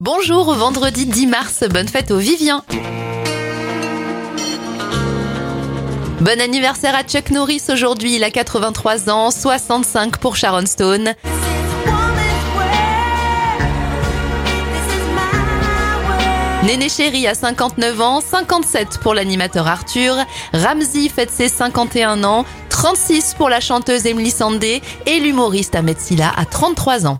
Bonjour, vendredi 10 mars, bonne fête aux Vivien. Bon anniversaire à Chuck Norris aujourd'hui, il a 83 ans, 65 pour Sharon Stone. Néné Chéri a 59 ans, 57 pour l'animateur Arthur, Ramsey fête ses 51 ans, 36 pour la chanteuse Emily Sandé et l'humoriste Ahmed Silla a 33 ans.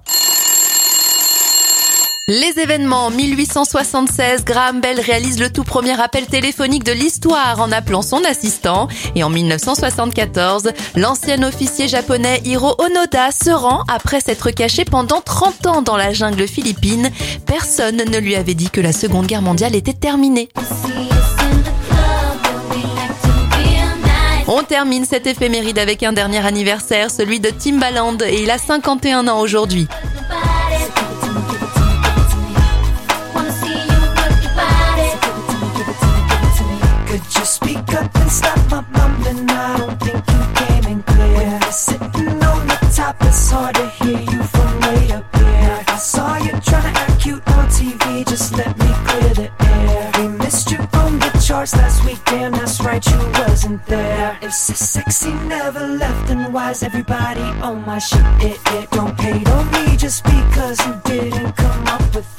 Les événements 1876, Graham Bell réalise le tout premier appel téléphonique de l'histoire en appelant son assistant. Et en 1974, l'ancien officier japonais Hiro Onoda se rend après s'être caché pendant 30 ans dans la jungle philippine. Personne ne lui avait dit que la Seconde Guerre mondiale était terminée. On termine cette éphéméride avec un dernier anniversaire, celui de Timbaland, et il a 51 ans aujourd'hui. Stop my. I don't think you came in clear. Sitting on the top, it's hard to hear you from way up here. I saw you trying to act cute on TV. Just let me clear the air. We missed you on the charts last week. Damn, that's right, you wasn't there. If sexy never left, then why's everybody on my shit? It, it don't hate on me just because you didn't come up with